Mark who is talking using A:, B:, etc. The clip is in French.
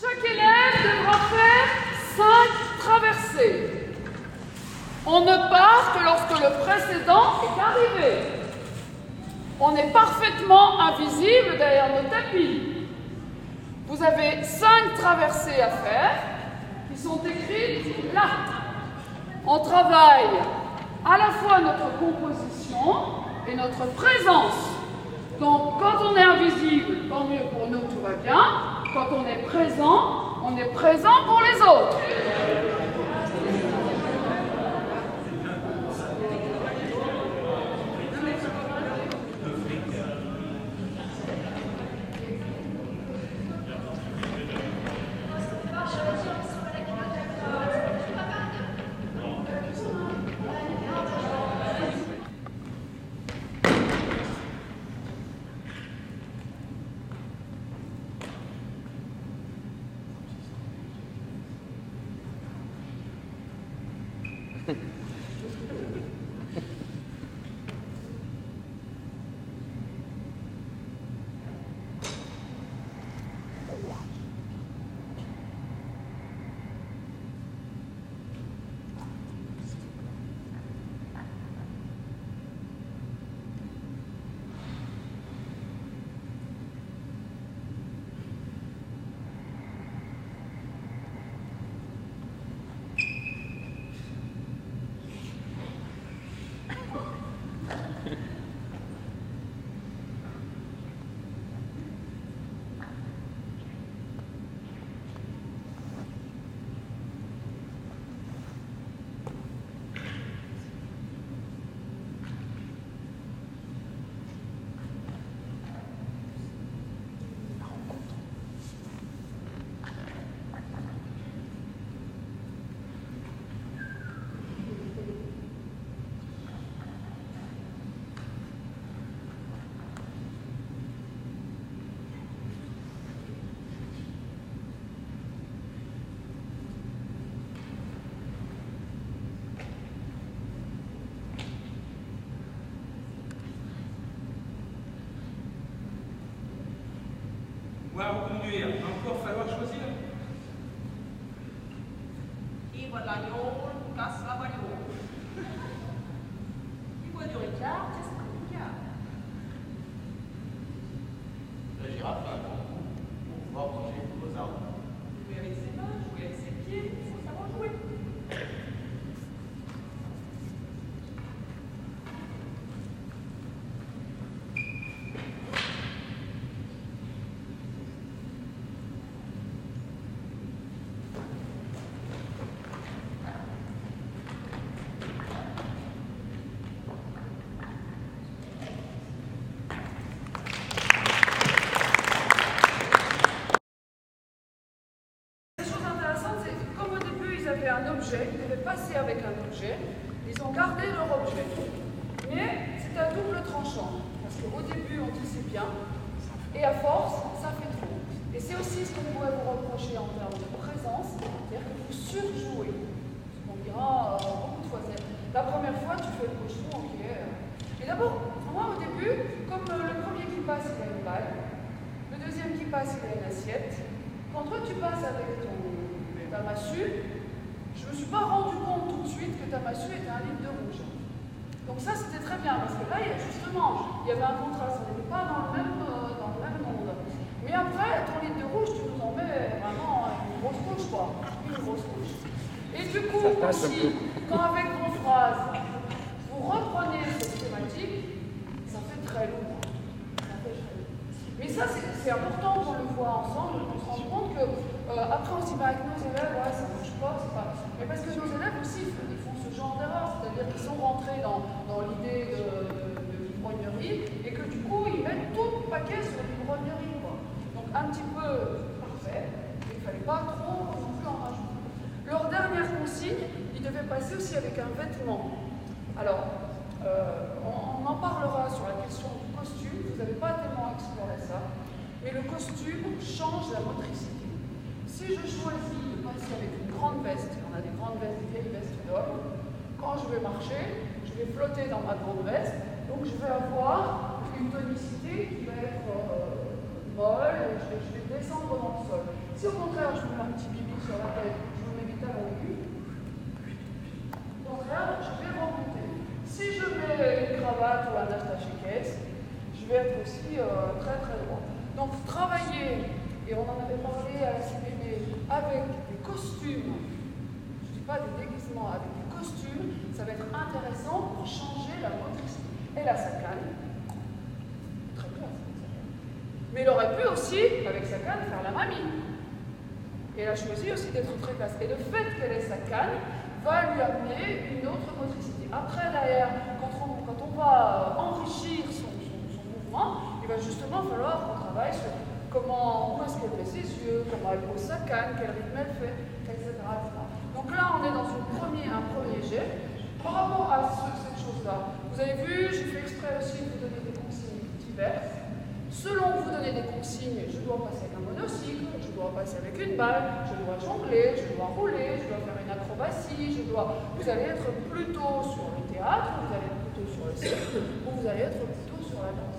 A: Chaque élève devra faire cinq traversées. On ne part que lorsque le précédent est arrivé. On est parfaitement invisible derrière nos tapis. Vous avez cinq traversées à faire qui sont écrites là. On travaille à la fois notre composition et notre présence. Donc quand on est invisible, tant mieux pour nous, tout va bien. Quand on est présent, on est présent pour les autres.
B: dire, encore falloir choisir.
C: Ivo Laiol, Gas Lavaiol. Ivo Ricard, Tescouria.
D: La girafe a un grand pour pouvoir manger os arbres.
A: Avaient un objet, ils devaient passer avec un objet, ils ont gardé leur objet. Mais c'est un double tranchant, parce qu'au début, on dit c'est bien, et à force, ça fait trop. Et c'est aussi ce qu'on pourrait vous reprocher en termes de présence, c'est-à-dire que vous surjouez. On dira euh, beaucoup de fois, la première fois, tu fais le cochon, ok. Mais d'abord, moi au début, comme euh, le premier qui passe, il a une balle, le deuxième qui passe, il a une assiette, quand toi tu passes avec ton, ta massue, je ne me suis pas rendu compte tout de suite que ta massue était un litre de rouge. Donc ça c'était très bien parce que là il y a justement il y avait un contraste, on n'était pas dans le même euh, dans le même monde. Mais après ton litre de rouge tu nous en mets vraiment une grosse couche quoi, une grosse couche. Et du coup aussi quand avec vos phrases vous reprenez cette thématique, ça fait très lourd. Ça fait très lourd. Mais ça, c'est important qu'on le voit ensemble, qu'on se rende compte que, euh, après on se dit, bah, avec nos élèves, ouais, ça ne marche pas, c'est pas. Mais parce que nos élèves aussi, ils font- ce genre d'erreur, c'est-à-dire qu'ils sont rentrés dans, l'idée de, de, l'ivrognerie et que du coup, ils mettent tout le paquet sur l'ivrognerie. Donc, un petit peu parfait, mais il ne fallait pas trop non plus en rajouter. Leur dernière consigne, ils devaient passer aussi avec un vêtement. Alors, euh, on, on en parlera sur la question du costume, vous n'avez pas tellement exploré ça, mais le costume change la motricité. Si je choisis de passer avec une grande veste, on a des grandes vestes, des vieilles vestes d'hommes, quand je vais marcher, je vais flotter dans ma grande veste, donc je vais avoir une tonicité qui va être euh, molle et je vais, descendre dans le sol. Si au contraire je mets un petit bibi sur la tête, je me mets à l'aigu, au contraire, je vais remonter. Si je mets une cravate ou un attaché caisse, je vais être aussi euh, très très droit. Donc travailler, et on en avait parlé à la CBD, avec des costumes, je ne dis pas des déguisements, avec des costumes, ça va être intéressant pour changer la motricité. Et la canne, très classe. Mais il aurait pu aussi, avec sa canne, faire la mamie. Et elle a choisi aussi d'être très classe. Et le fait qu'elle ait sa canne va lui amener une autre motricité. Après, derrière, quand on, va enrichir son, son, son, mouvement, il va justement falloir qu'on travaille sur comment, où est-ce qu'elle met ses yeux, comment elle pose sa canne, quel rythme elle fait, etc. Donc là, on est dans un premier jet. Par rapport à ce, cette chose-là, vous avez vu, j'ai fait exprès aussi de vous donner des consignes diverses. Selon vous donner des consignes, je dois passer avec un monocycle, je dois passer avec une balle, je dois jongler, je dois rouler, je dois faire une acrobatie, je dois. Vous allez être plutôt sur le théâtre, vous allez être plutôt sur le cirque, ou vous allez être plutôt sur la danse.